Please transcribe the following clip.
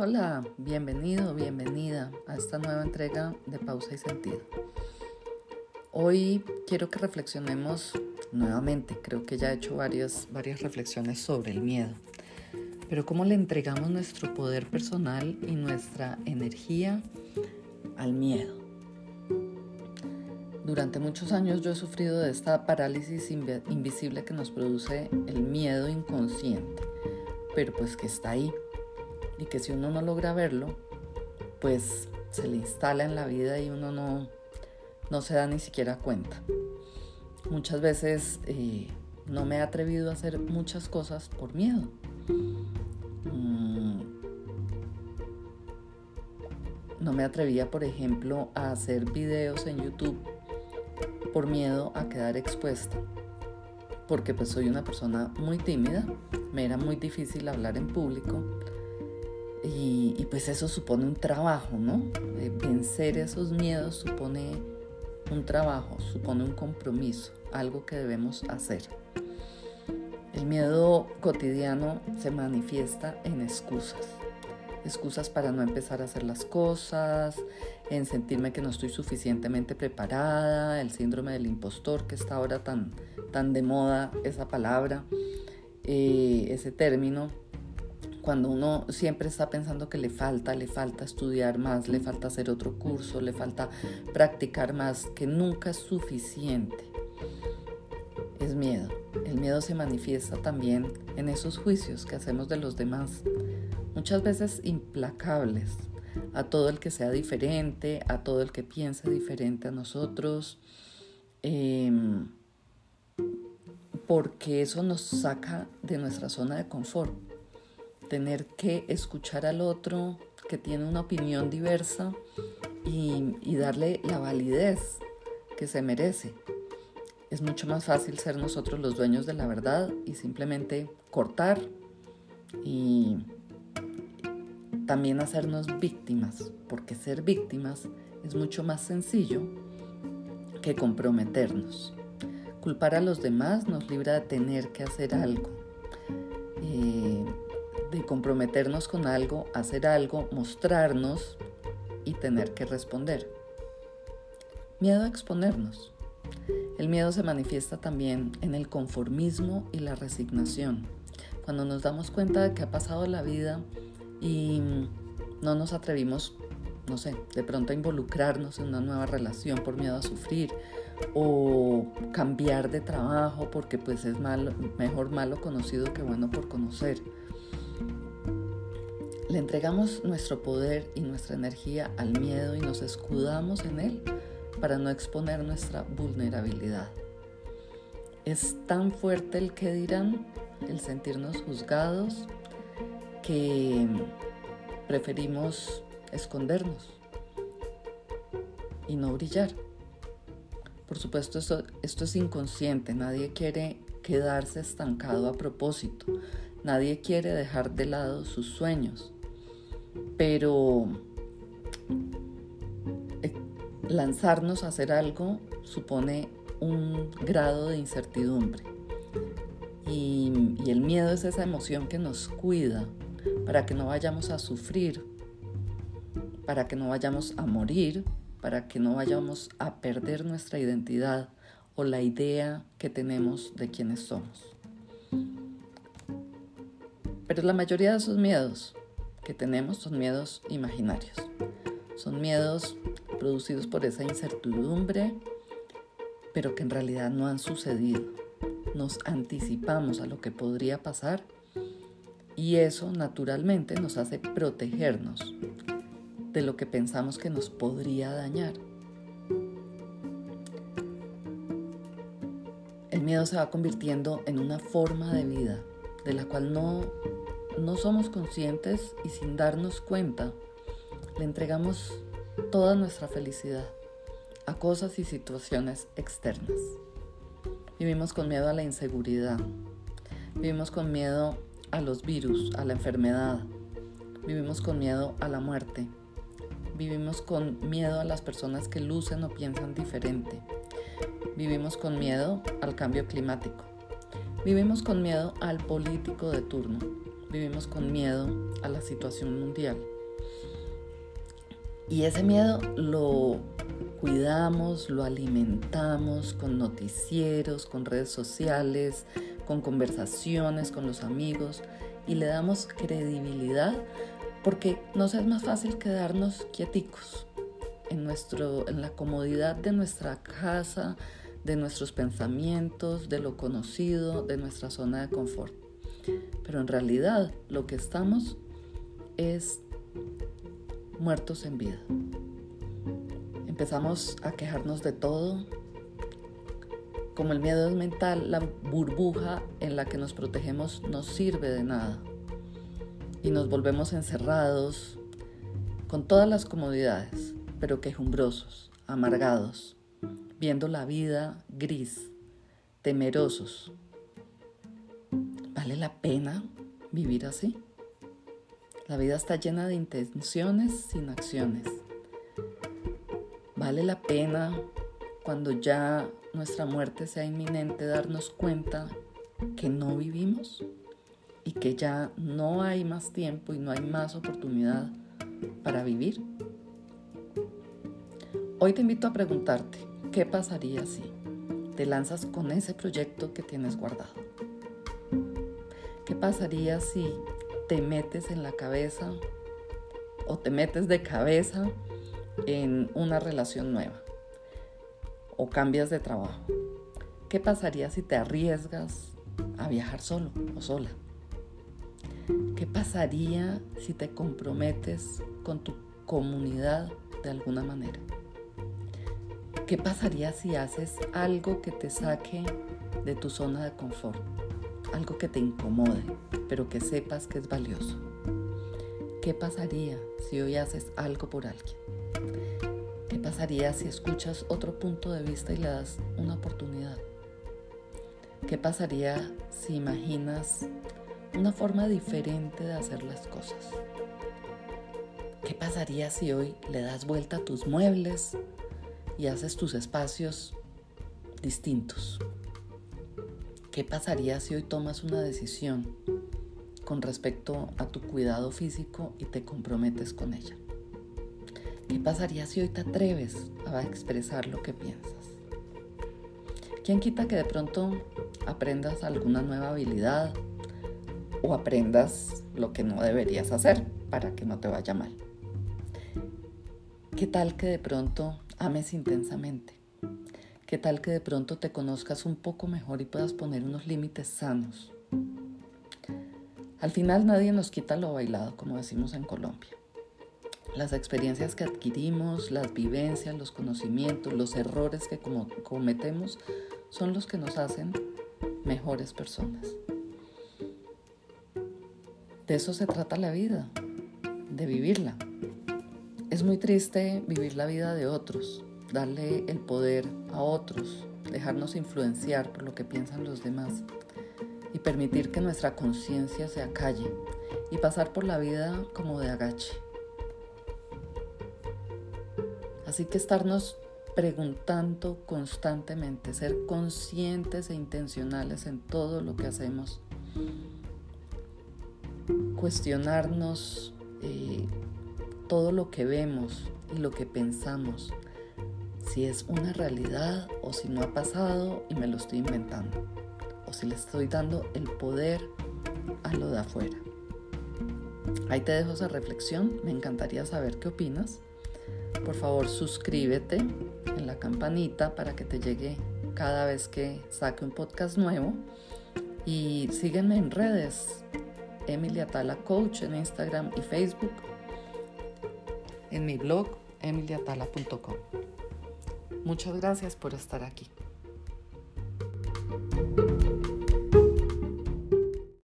Hola, bienvenido, bienvenida a esta nueva entrega de Pausa y Sentido. Hoy quiero que reflexionemos nuevamente, creo que ya he hecho varias, varias reflexiones sobre el miedo, pero cómo le entregamos nuestro poder personal y nuestra energía al miedo. Durante muchos años yo he sufrido de esta parálisis invisible que nos produce el miedo inconsciente, pero pues que está ahí y que si uno no logra verlo, pues se le instala en la vida y uno no, no se da ni siquiera cuenta. Muchas veces eh, no me he atrevido a hacer muchas cosas por miedo. Mm. No me atrevía, por ejemplo, a hacer videos en YouTube por miedo a quedar expuesta. Porque pues soy una persona muy tímida, me era muy difícil hablar en público y, pues eso supone un trabajo, ¿no? Vencer esos miedos supone un trabajo, supone un compromiso, algo que debemos hacer. El miedo cotidiano se manifiesta en excusas. Excusas para no empezar a hacer las cosas, en sentirme que no estoy suficientemente preparada, el síndrome del impostor que está ahora tan, tan de moda esa palabra, eh, ese término cuando uno siempre está pensando que le falta, le falta estudiar más, le falta hacer otro curso, le falta practicar más, que nunca es suficiente. Es miedo. El miedo se manifiesta también en esos juicios que hacemos de los demás, muchas veces implacables, a todo el que sea diferente, a todo el que piense diferente a nosotros, em, porque eso nos saca de nuestra zona de confort tener que escuchar al otro que tiene una opinión diversa y, darle la validez que se merece. Es mucho más fácil ser nosotros los dueños de la verdad y simplemente cortar y también hacernos víctimas, porque ser víctimas es mucho más sencillo que comprometernos. Culpar a los demás nos libra de tener que hacer algo. Eh, de comprometernos con algo, hacer algo, mostrarnos y tener que responder. Miedo a exponernos. El miedo se manifiesta también en el conformismo y la resignación. Cuando nos damos cuenta de que ha pasado la vida y no nos atrevimos, no sé, de pronto a involucrarnos en una nueva relación por miedo a sufrir o cambiar de trabajo porque pues es malo, mejor malo conocido que bueno por conocer le entregamos nuestro poder y nuestra energía al miedo y nos escudamos en él para no exponer nuestra vulnerabilidad. Es tan fuerte el que dirán, el sentirnos juzgados, que preferimos escondernos y no brillar. Por supuesto, esto, esto es inconsciente, nadie quiere quedarse estancado a propósito, nadie quiere dejar de lado sus sueños pero eh, lanzarnos a hacer algo supone un grado de incertidumbre. Y, y, el miedo es esa emoción que nos cuida para que no vayamos a sufrir, para que no vayamos a morir, para que no vayamos a perder nuestra identidad o la idea que tenemos de quiénes somos. Pero la mayoría de esos miedos que tenemos son miedos imaginarios. Son miedos producidos por esa incertidumbre, pero que en realidad no han sucedido. Nos anticipamos a lo que podría pasar y eso naturalmente nos hace protegernos de lo que pensamos que nos podría dañar. El miedo se va convirtiendo en una forma de vida de la cual no no somos conscientes y sin darnos cuenta, le entregamos toda nuestra felicidad a cosas y situaciones externas. Vivimos con miedo a la inseguridad, vivimos con miedo a los virus, a la enfermedad, vivimos con miedo a la muerte, vivimos con miedo a las personas que lucen o piensan diferente, vivimos con miedo al cambio climático, vivimos con miedo al político de turno, vivimos con miedo a la situación mundial. Y ese miedo lo cuidamos, lo alimentamos con noticieros, con redes sociales, con conversaciones con los amigos y le damos credibilidad porque nos es más fácil quedarnos quieticos en, nuestro, en la comodidad de nuestra casa, de nuestros pensamientos, de lo conocido, de nuestra zona de confort. Pero en realidad lo que estamos es muertos en vida. Empezamos a quejarnos de todo. Como el miedo es mental, la burbuja en la que nos protegemos no sirve de nada. Y nos volvemos encerrados con todas las comodidades, pero quejumbrosos, amargados, viendo la vida gris, temerosos. ¿Vale la pena vivir así? La vida está llena de intenciones sin acciones. Vale la pena cuando ya nuestra muerte sea inminente darnos cuenta que no vivimos y que ya no hay más tiempo y no hay más oportunidad para vivir. Hoy te invito a preguntarte, ¿qué pasaría si te lanzas con ese proyecto que tienes guardado? ¿Qué pasaría si te metes en la cabeza o te metes de cabeza en una relación nueva o cambias de trabajo? ¿Qué pasaría si te arriesgas a viajar solo o sola? ¿Qué pasaría si te comprometes con tu comunidad de alguna manera? ¿Qué pasaría si haces algo que te saque de tu zona de confort? Algo que te incomode, pero que sepas que es valioso. ¿Qué pasaría si hoy haces algo por alguien? ¿Qué pasaría si escuchas otro punto de vista y le das una oportunidad? ¿Qué pasaría si imaginas una forma diferente de hacer las cosas? ¿Qué pasaría si hoy le das vuelta a tus muebles y haces tus espacios distintos? ¿Qué pasaría si hoy tomas una decisión con respecto a tu cuidado físico y te comprometes con ella? ¿Qué pasaría si hoy te atreves a expresar lo que piensas? ¿Quién quita que de pronto aprendas alguna nueva habilidad o aprendas lo que no deberías hacer para que no te vaya mal? ¿Qué tal que de pronto ames intensamente? ¿Qué tal que de pronto te conozcas un poco mejor y puedas poner unos límites sanos? Al final nadie nos quita lo bailado, como decimos en Colombia. Las experiencias que adquirimos, las vivencias, los conocimientos, los errores que cometemos son los que nos hacen mejores personas. De eso se trata la vida, de vivirla. Es muy triste vivir la vida de otros, darle el poder a otros, dejarnos influenciar por lo que piensan los demás y permitir que nuestra conciencia se acalle y pasar por la vida como de agache. Así que estarnos preguntando constantemente, ser conscientes e intencionales en todo lo que hacemos, cuestionarnos eh, todo lo que vemos y lo que pensamos, si es una realidad o si no ha pasado y me lo estoy inventando, o si le estoy dando el poder a lo de afuera. Ahí te dejo esa reflexión, me encantaría saber qué opinas. Por favor, suscríbete en la campanita para que te llegue cada vez que saque un podcast nuevo. Y sígueme en redes, Emilia Tala Coach en Instagram y Facebook, en mi blog emiliatala.com. Muchas gracias por estar aquí.